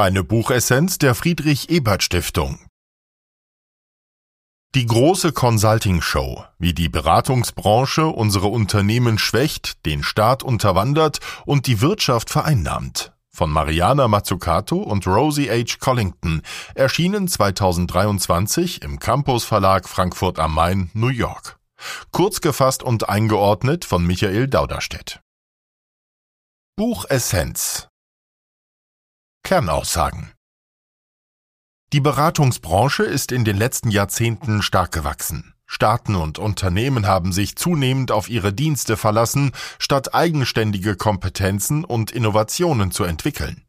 Eine Buchessenz der Friedrich Ebert Stiftung. Die große Consulting Show, wie die Beratungsbranche unsere Unternehmen schwächt, den Staat unterwandert und die Wirtschaft vereinnahmt. Von Mariana Mazzucato und Rosie H. Collington, erschienen 2023 im Campus Verlag Frankfurt am Main, New York. Kurz gefasst und eingeordnet von Michael Dauderstedt. Buchessenz Kernaussagen Die Beratungsbranche ist in den letzten Jahrzehnten stark gewachsen. Staaten und Unternehmen haben sich zunehmend auf ihre Dienste verlassen, statt eigenständige Kompetenzen und Innovationen zu entwickeln.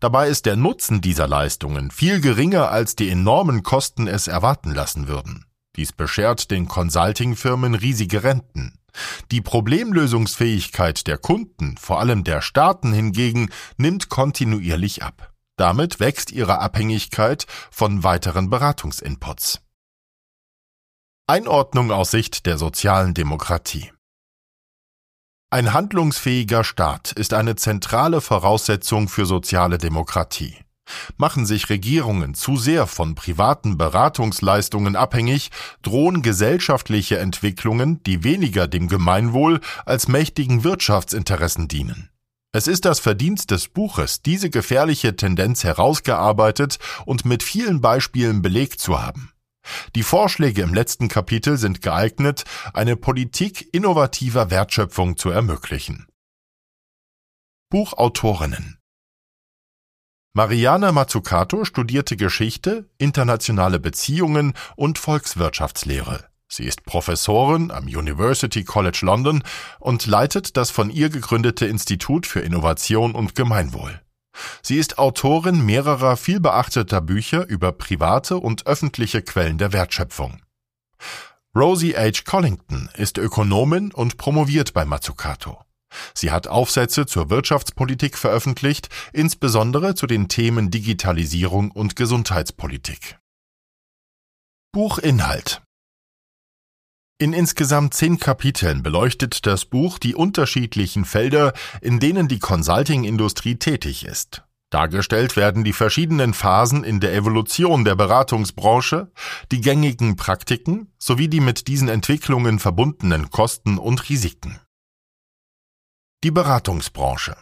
Dabei ist der Nutzen dieser Leistungen viel geringer, als die enormen Kosten es erwarten lassen würden. Dies beschert den Consulting-Firmen riesige Renten. Die Problemlösungsfähigkeit der Kunden, vor allem der Staaten hingegen, nimmt kontinuierlich ab. Damit wächst ihre Abhängigkeit von weiteren Beratungsinputs. Einordnung aus Sicht der sozialen Demokratie Ein handlungsfähiger Staat ist eine zentrale Voraussetzung für soziale Demokratie. Machen sich Regierungen zu sehr von privaten Beratungsleistungen abhängig, drohen gesellschaftliche Entwicklungen, die weniger dem Gemeinwohl als mächtigen Wirtschaftsinteressen dienen. Es ist das Verdienst des Buches, diese gefährliche Tendenz herausgearbeitet und mit vielen Beispielen belegt zu haben. Die Vorschläge im letzten Kapitel sind geeignet, eine Politik innovativer Wertschöpfung zu ermöglichen. Buchautorinnen Mariana Mazzucato studierte Geschichte, internationale Beziehungen und Volkswirtschaftslehre. Sie ist Professorin am University College London und leitet das von ihr gegründete Institut für Innovation und Gemeinwohl. Sie ist Autorin mehrerer vielbeachteter Bücher über private und öffentliche Quellen der Wertschöpfung. Rosie H. Collington ist Ökonomin und promoviert bei Mazzucato. Sie hat Aufsätze zur Wirtschaftspolitik veröffentlicht, insbesondere zu den Themen Digitalisierung und Gesundheitspolitik. Buchinhalt in insgesamt zehn Kapiteln beleuchtet das Buch die unterschiedlichen Felder, in denen die Consulting-Industrie tätig ist. Dargestellt werden die verschiedenen Phasen in der Evolution der Beratungsbranche, die gängigen Praktiken sowie die mit diesen Entwicklungen verbundenen Kosten und Risiken. Die Beratungsbranche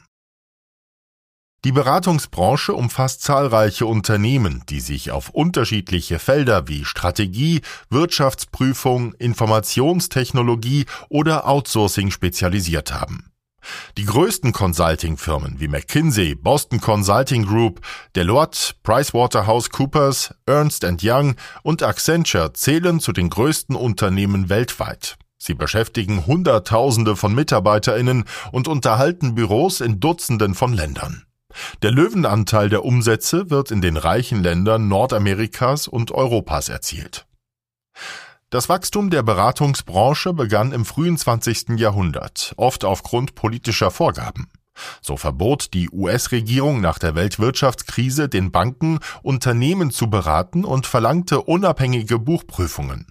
Die Beratungsbranche umfasst zahlreiche Unternehmen, die sich auf unterschiedliche Felder wie Strategie, Wirtschaftsprüfung, Informationstechnologie oder Outsourcing spezialisiert haben. Die größten Consulting-Firmen wie McKinsey, Boston Consulting Group, Deloitte, PricewaterhouseCoopers, Ernst Young und Accenture zählen zu den größten Unternehmen weltweit. Sie beschäftigen Hunderttausende von Mitarbeiterinnen und unterhalten Büros in Dutzenden von Ländern. Der Löwenanteil der Umsätze wird in den reichen Ländern Nordamerikas und Europas erzielt. Das Wachstum der Beratungsbranche begann im frühen 20. Jahrhundert, oft aufgrund politischer Vorgaben. So verbot die US-Regierung nach der Weltwirtschaftskrise den Banken, Unternehmen zu beraten und verlangte unabhängige Buchprüfungen.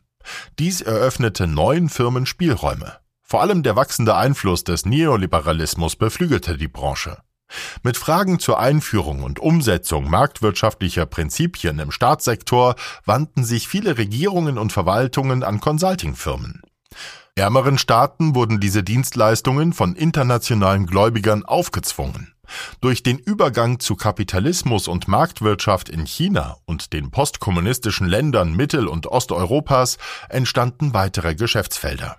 Dies eröffnete neuen Firmen Spielräume. Vor allem der wachsende Einfluss des Neoliberalismus beflügelte die Branche. Mit Fragen zur Einführung und Umsetzung marktwirtschaftlicher Prinzipien im Staatssektor wandten sich viele Regierungen und Verwaltungen an Consultingfirmen. Ärmeren Staaten wurden diese Dienstleistungen von internationalen Gläubigern aufgezwungen. Durch den Übergang zu Kapitalismus und Marktwirtschaft in China und den postkommunistischen Ländern Mittel- und Osteuropas entstanden weitere Geschäftsfelder.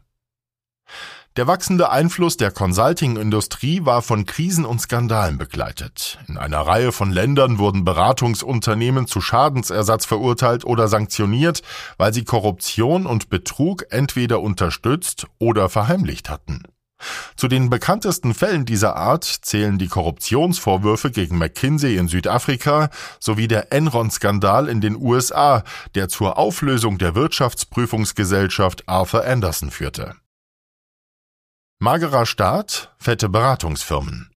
Der wachsende Einfluss der Consulting-Industrie war von Krisen und Skandalen begleitet. In einer Reihe von Ländern wurden Beratungsunternehmen zu Schadensersatz verurteilt oder sanktioniert, weil sie Korruption und Betrug entweder unterstützt oder verheimlicht hatten. Zu den bekanntesten Fällen dieser Art zählen die Korruptionsvorwürfe gegen McKinsey in Südafrika sowie der Enron-Skandal in den USA, der zur Auflösung der Wirtschaftsprüfungsgesellschaft Arthur Anderson führte. Magerer Staat, fette Beratungsfirmen.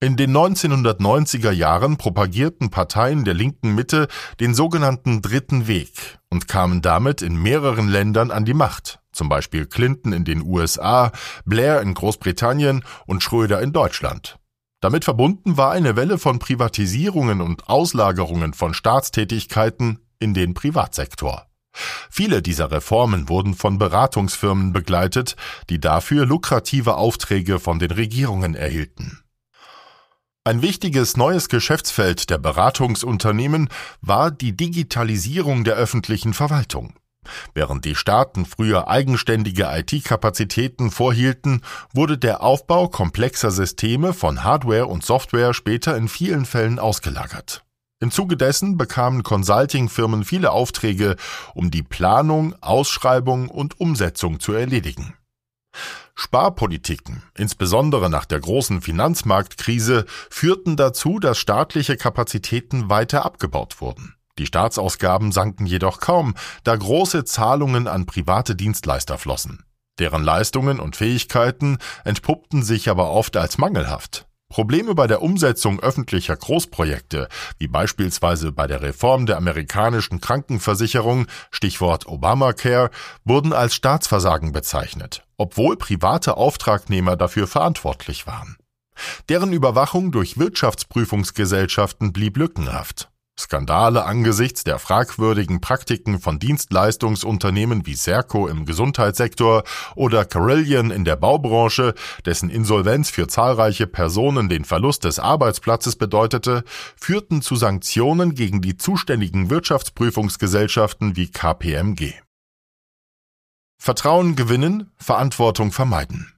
In den 1990er Jahren propagierten Parteien der linken Mitte den sogenannten Dritten Weg und kamen damit in mehreren Ländern an die Macht, zum Beispiel Clinton in den USA, Blair in Großbritannien und Schröder in Deutschland. Damit verbunden war eine Welle von Privatisierungen und Auslagerungen von Staatstätigkeiten in den Privatsektor. Viele dieser Reformen wurden von Beratungsfirmen begleitet, die dafür lukrative Aufträge von den Regierungen erhielten. Ein wichtiges neues Geschäftsfeld der Beratungsunternehmen war die Digitalisierung der öffentlichen Verwaltung. Während die Staaten früher eigenständige IT-Kapazitäten vorhielten, wurde der Aufbau komplexer Systeme von Hardware und Software später in vielen Fällen ausgelagert. Im Zuge dessen bekamen Consulting-Firmen viele Aufträge, um die Planung, Ausschreibung und Umsetzung zu erledigen. Sparpolitiken, insbesondere nach der großen Finanzmarktkrise, führten dazu, dass staatliche Kapazitäten weiter abgebaut wurden. Die Staatsausgaben sanken jedoch kaum, da große Zahlungen an private Dienstleister flossen. Deren Leistungen und Fähigkeiten entpuppten sich aber oft als mangelhaft. Probleme bei der Umsetzung öffentlicher Großprojekte, wie beispielsweise bei der Reform der amerikanischen Krankenversicherung, Stichwort Obamacare, wurden als Staatsversagen bezeichnet, obwohl private Auftragnehmer dafür verantwortlich waren. Deren Überwachung durch Wirtschaftsprüfungsgesellschaften blieb lückenhaft. Skandale angesichts der fragwürdigen Praktiken von Dienstleistungsunternehmen wie Serco im Gesundheitssektor oder Carillion in der Baubranche, dessen Insolvenz für zahlreiche Personen den Verlust des Arbeitsplatzes bedeutete, führten zu Sanktionen gegen die zuständigen Wirtschaftsprüfungsgesellschaften wie KPMG. Vertrauen gewinnen, Verantwortung vermeiden.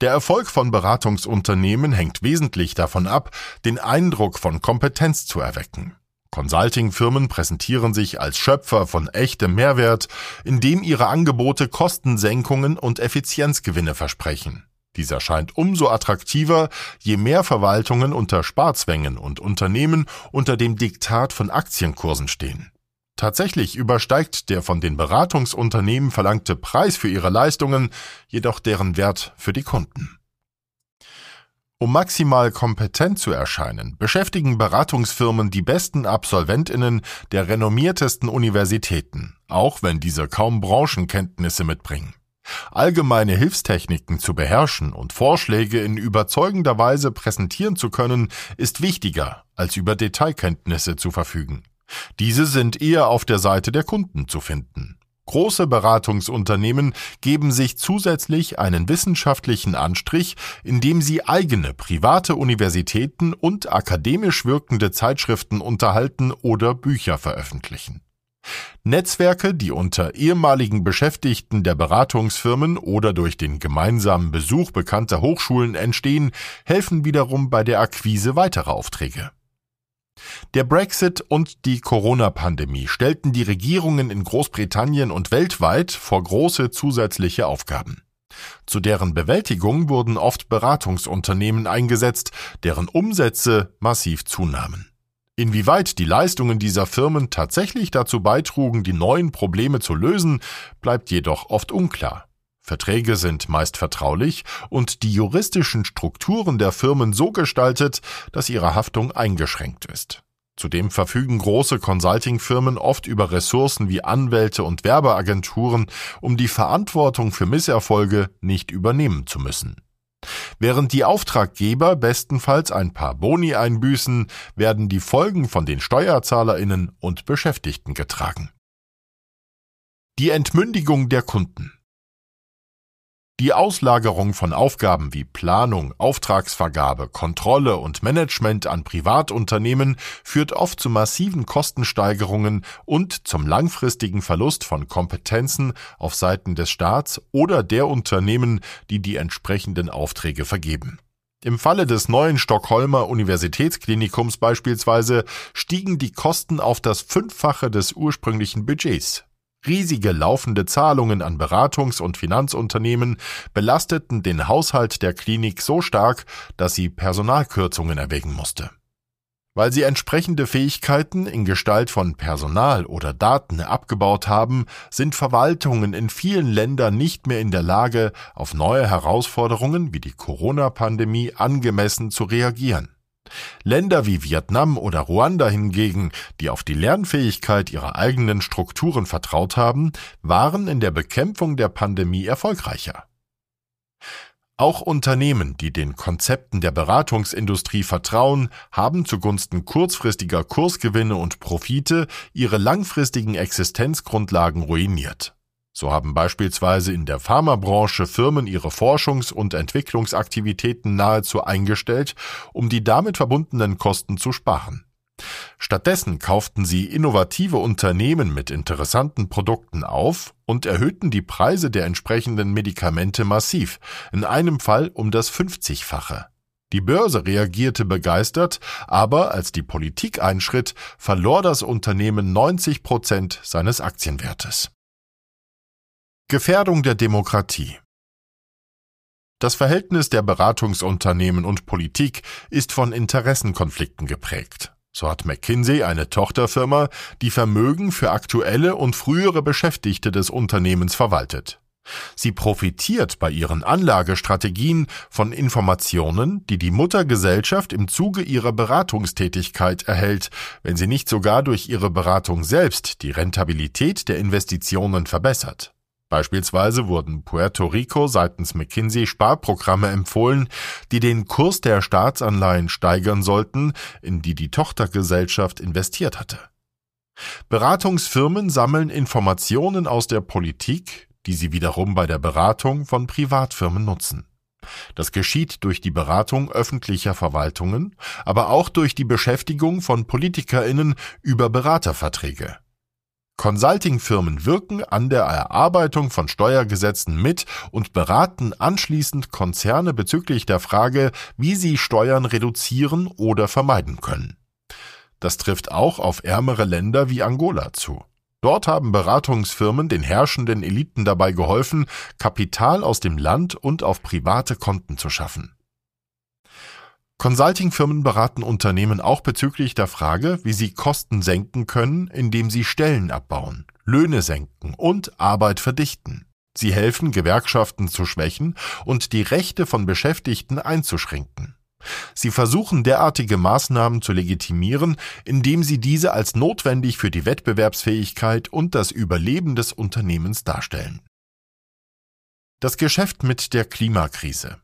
Der Erfolg von Beratungsunternehmen hängt wesentlich davon ab, den Eindruck von Kompetenz zu erwecken. Consulting-Firmen präsentieren sich als Schöpfer von echtem Mehrwert, indem ihre Angebote Kostensenkungen und Effizienzgewinne versprechen. Dieser scheint umso attraktiver, je mehr Verwaltungen unter Sparzwängen und Unternehmen unter dem Diktat von Aktienkursen stehen. Tatsächlich übersteigt der von den Beratungsunternehmen verlangte Preis für ihre Leistungen jedoch deren Wert für die Kunden. Um maximal kompetent zu erscheinen, beschäftigen Beratungsfirmen die besten Absolventinnen der renommiertesten Universitäten, auch wenn diese kaum Branchenkenntnisse mitbringen. Allgemeine Hilfstechniken zu beherrschen und Vorschläge in überzeugender Weise präsentieren zu können, ist wichtiger, als über Detailkenntnisse zu verfügen. Diese sind eher auf der Seite der Kunden zu finden. Große Beratungsunternehmen geben sich zusätzlich einen wissenschaftlichen Anstrich, indem sie eigene private Universitäten und akademisch wirkende Zeitschriften unterhalten oder Bücher veröffentlichen. Netzwerke, die unter ehemaligen Beschäftigten der Beratungsfirmen oder durch den gemeinsamen Besuch bekannter Hochschulen entstehen, helfen wiederum bei der Akquise weiterer Aufträge. Der Brexit und die Corona-Pandemie stellten die Regierungen in Großbritannien und weltweit vor große zusätzliche Aufgaben. Zu deren Bewältigung wurden oft Beratungsunternehmen eingesetzt, deren Umsätze massiv zunahmen. Inwieweit die Leistungen dieser Firmen tatsächlich dazu beitrugen, die neuen Probleme zu lösen, bleibt jedoch oft unklar. Verträge sind meist vertraulich und die juristischen Strukturen der Firmen so gestaltet, dass ihre Haftung eingeschränkt ist. Zudem verfügen große Consulting-Firmen oft über Ressourcen wie Anwälte und Werbeagenturen, um die Verantwortung für Misserfolge nicht übernehmen zu müssen. Während die Auftraggeber bestenfalls ein paar Boni einbüßen, werden die Folgen von den Steuerzahlerinnen und Beschäftigten getragen. Die Entmündigung der Kunden die Auslagerung von Aufgaben wie Planung, Auftragsvergabe, Kontrolle und Management an Privatunternehmen führt oft zu massiven Kostensteigerungen und zum langfristigen Verlust von Kompetenzen auf Seiten des Staats oder der Unternehmen, die die entsprechenden Aufträge vergeben. Im Falle des neuen Stockholmer Universitätsklinikums beispielsweise stiegen die Kosten auf das Fünffache des ursprünglichen Budgets. Riesige laufende Zahlungen an Beratungs- und Finanzunternehmen belasteten den Haushalt der Klinik so stark, dass sie Personalkürzungen erwägen musste. Weil sie entsprechende Fähigkeiten in Gestalt von Personal oder Daten abgebaut haben, sind Verwaltungen in vielen Ländern nicht mehr in der Lage, auf neue Herausforderungen wie die Corona-Pandemie angemessen zu reagieren. Länder wie Vietnam oder Ruanda hingegen, die auf die Lernfähigkeit ihrer eigenen Strukturen vertraut haben, waren in der Bekämpfung der Pandemie erfolgreicher. Auch Unternehmen, die den Konzepten der Beratungsindustrie vertrauen, haben zugunsten kurzfristiger Kursgewinne und Profite ihre langfristigen Existenzgrundlagen ruiniert. So haben beispielsweise in der Pharmabranche Firmen ihre Forschungs- und Entwicklungsaktivitäten nahezu eingestellt, um die damit verbundenen Kosten zu sparen. Stattdessen kauften sie innovative Unternehmen mit interessanten Produkten auf und erhöhten die Preise der entsprechenden Medikamente massiv, in einem Fall um das 50-fache. Die Börse reagierte begeistert, aber als die Politik einschritt, verlor das Unternehmen 90 Prozent seines Aktienwertes. Gefährdung der Demokratie Das Verhältnis der Beratungsunternehmen und Politik ist von Interessenkonflikten geprägt. So hat McKinsey eine Tochterfirma, die Vermögen für aktuelle und frühere Beschäftigte des Unternehmens verwaltet. Sie profitiert bei ihren Anlagestrategien von Informationen, die die Muttergesellschaft im Zuge ihrer Beratungstätigkeit erhält, wenn sie nicht sogar durch ihre Beratung selbst die Rentabilität der Investitionen verbessert. Beispielsweise wurden Puerto Rico seitens McKinsey Sparprogramme empfohlen, die den Kurs der Staatsanleihen steigern sollten, in die die Tochtergesellschaft investiert hatte. Beratungsfirmen sammeln Informationen aus der Politik, die sie wiederum bei der Beratung von Privatfirmen nutzen. Das geschieht durch die Beratung öffentlicher Verwaltungen, aber auch durch die Beschäftigung von Politikerinnen über Beraterverträge. Consulting-Firmen wirken an der Erarbeitung von Steuergesetzen mit und beraten anschließend Konzerne bezüglich der Frage, wie sie Steuern reduzieren oder vermeiden können. Das trifft auch auf ärmere Länder wie Angola zu. Dort haben Beratungsfirmen den herrschenden Eliten dabei geholfen, Kapital aus dem Land und auf private Konten zu schaffen. Consultingfirmen beraten Unternehmen auch bezüglich der Frage, wie sie Kosten senken können, indem sie Stellen abbauen, Löhne senken und Arbeit verdichten. Sie helfen, Gewerkschaften zu schwächen und die Rechte von Beschäftigten einzuschränken. Sie versuchen derartige Maßnahmen zu legitimieren, indem sie diese als notwendig für die Wettbewerbsfähigkeit und das Überleben des Unternehmens darstellen. Das Geschäft mit der Klimakrise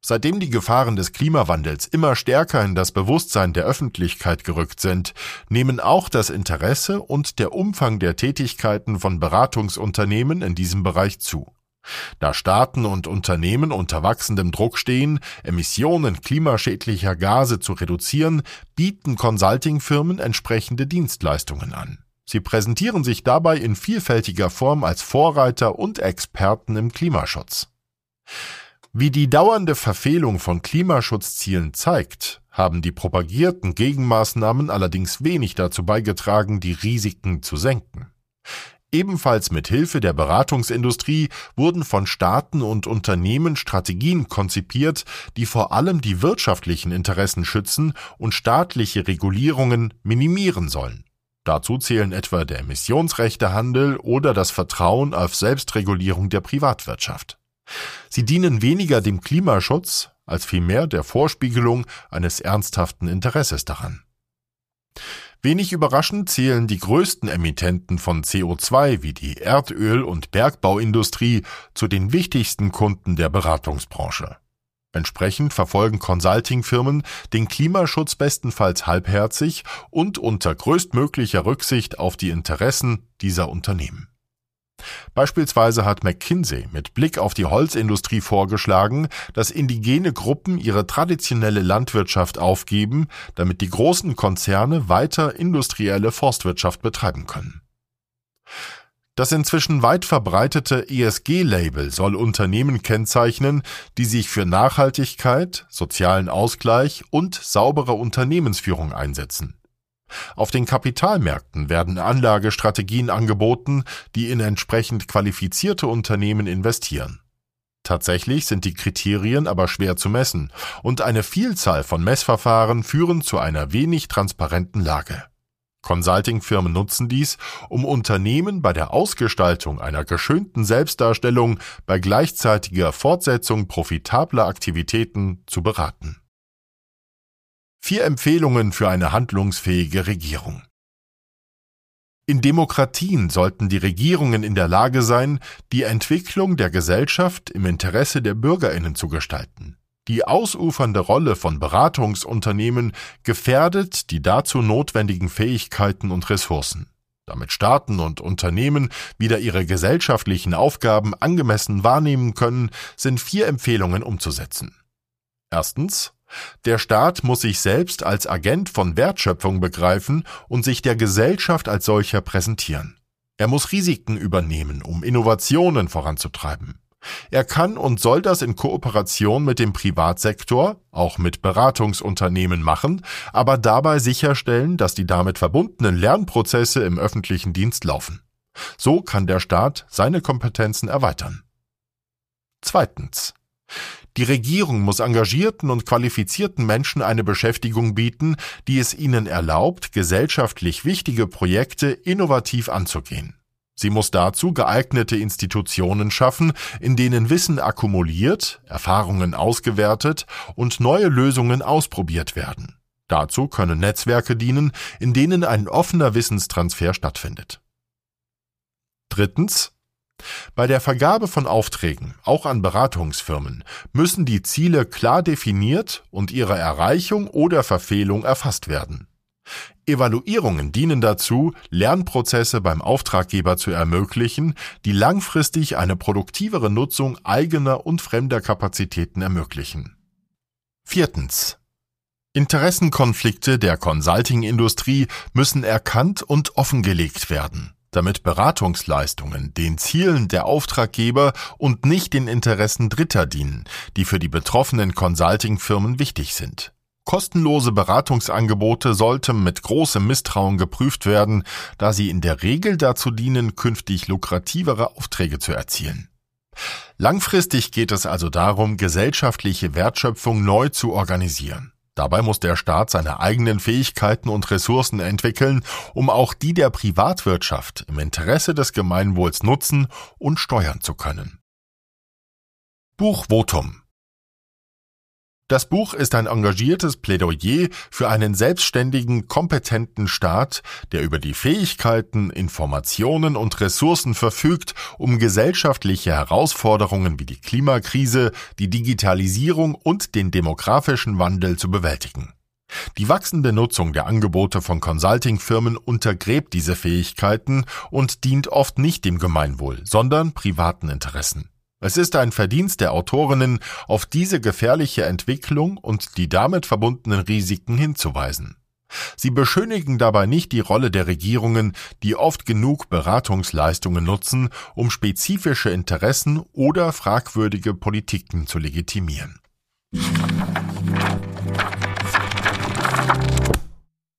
Seitdem die Gefahren des Klimawandels immer stärker in das Bewusstsein der Öffentlichkeit gerückt sind, nehmen auch das Interesse und der Umfang der Tätigkeiten von Beratungsunternehmen in diesem Bereich zu. Da Staaten und Unternehmen unter wachsendem Druck stehen, Emissionen klimaschädlicher Gase zu reduzieren, bieten Consultingfirmen entsprechende Dienstleistungen an. Sie präsentieren sich dabei in vielfältiger Form als Vorreiter und Experten im Klimaschutz. Wie die dauernde Verfehlung von Klimaschutzzielen zeigt, haben die propagierten Gegenmaßnahmen allerdings wenig dazu beigetragen, die Risiken zu senken. Ebenfalls mit Hilfe der Beratungsindustrie wurden von Staaten und Unternehmen Strategien konzipiert, die vor allem die wirtschaftlichen Interessen schützen und staatliche Regulierungen minimieren sollen. Dazu zählen etwa der Emissionsrechtehandel oder das Vertrauen auf Selbstregulierung der Privatwirtschaft. Sie dienen weniger dem Klimaschutz als vielmehr der Vorspiegelung eines ernsthaften Interesses daran. Wenig überraschend zählen die größten Emittenten von CO2 wie die Erdöl- und Bergbauindustrie zu den wichtigsten Kunden der Beratungsbranche. Entsprechend verfolgen Consulting-Firmen den Klimaschutz bestenfalls halbherzig und unter größtmöglicher Rücksicht auf die Interessen dieser Unternehmen. Beispielsweise hat McKinsey mit Blick auf die Holzindustrie vorgeschlagen, dass indigene Gruppen ihre traditionelle Landwirtschaft aufgeben, damit die großen Konzerne weiter industrielle Forstwirtschaft betreiben können. Das inzwischen weit verbreitete ESG-Label soll Unternehmen kennzeichnen, die sich für Nachhaltigkeit, sozialen Ausgleich und saubere Unternehmensführung einsetzen. Auf den Kapitalmärkten werden Anlagestrategien angeboten, die in entsprechend qualifizierte Unternehmen investieren. Tatsächlich sind die Kriterien aber schwer zu messen und eine Vielzahl von Messverfahren führen zu einer wenig transparenten Lage. Consulting-Firmen nutzen dies, um Unternehmen bei der Ausgestaltung einer geschönten Selbstdarstellung bei gleichzeitiger Fortsetzung profitabler Aktivitäten zu beraten. Vier Empfehlungen für eine handlungsfähige Regierung. In Demokratien sollten die Regierungen in der Lage sein, die Entwicklung der Gesellschaft im Interesse der Bürgerinnen zu gestalten. Die ausufernde Rolle von Beratungsunternehmen gefährdet die dazu notwendigen Fähigkeiten und Ressourcen. Damit Staaten und Unternehmen wieder ihre gesellschaftlichen Aufgaben angemessen wahrnehmen können, sind vier Empfehlungen umzusetzen. Erstens der Staat muss sich selbst als Agent von Wertschöpfung begreifen und sich der Gesellschaft als solcher präsentieren. Er muss Risiken übernehmen, um Innovationen voranzutreiben. Er kann und soll das in Kooperation mit dem Privatsektor, auch mit Beratungsunternehmen machen, aber dabei sicherstellen, dass die damit verbundenen Lernprozesse im öffentlichen Dienst laufen. So kann der Staat seine Kompetenzen erweitern. Zweitens. Die Regierung muss engagierten und qualifizierten Menschen eine Beschäftigung bieten, die es ihnen erlaubt, gesellschaftlich wichtige Projekte innovativ anzugehen. Sie muss dazu geeignete Institutionen schaffen, in denen Wissen akkumuliert, Erfahrungen ausgewertet und neue Lösungen ausprobiert werden. Dazu können Netzwerke dienen, in denen ein offener Wissenstransfer stattfindet. Drittens bei der Vergabe von Aufträgen, auch an Beratungsfirmen, müssen die Ziele klar definiert und ihre Erreichung oder Verfehlung erfasst werden. Evaluierungen dienen dazu, Lernprozesse beim Auftraggeber zu ermöglichen, die langfristig eine produktivere Nutzung eigener und fremder Kapazitäten ermöglichen. Viertens. Interessenkonflikte der Consulting-Industrie müssen erkannt und offengelegt werden damit Beratungsleistungen den Zielen der Auftraggeber und nicht den Interessen Dritter dienen, die für die betroffenen Consulting-Firmen wichtig sind. Kostenlose Beratungsangebote sollten mit großem Misstrauen geprüft werden, da sie in der Regel dazu dienen, künftig lukrativere Aufträge zu erzielen. Langfristig geht es also darum, gesellschaftliche Wertschöpfung neu zu organisieren. Dabei muss der Staat seine eigenen Fähigkeiten und Ressourcen entwickeln, um auch die der Privatwirtschaft im Interesse des Gemeinwohls nutzen und steuern zu können. Buch Votum das Buch ist ein engagiertes Plädoyer für einen selbstständigen, kompetenten Staat, der über die Fähigkeiten, Informationen und Ressourcen verfügt, um gesellschaftliche Herausforderungen wie die Klimakrise, die Digitalisierung und den demografischen Wandel zu bewältigen. Die wachsende Nutzung der Angebote von Consulting-Firmen untergräbt diese Fähigkeiten und dient oft nicht dem Gemeinwohl, sondern privaten Interessen. Es ist ein Verdienst der Autorinnen, auf diese gefährliche Entwicklung und die damit verbundenen Risiken hinzuweisen. Sie beschönigen dabei nicht die Rolle der Regierungen, die oft genug Beratungsleistungen nutzen, um spezifische Interessen oder fragwürdige Politiken zu legitimieren.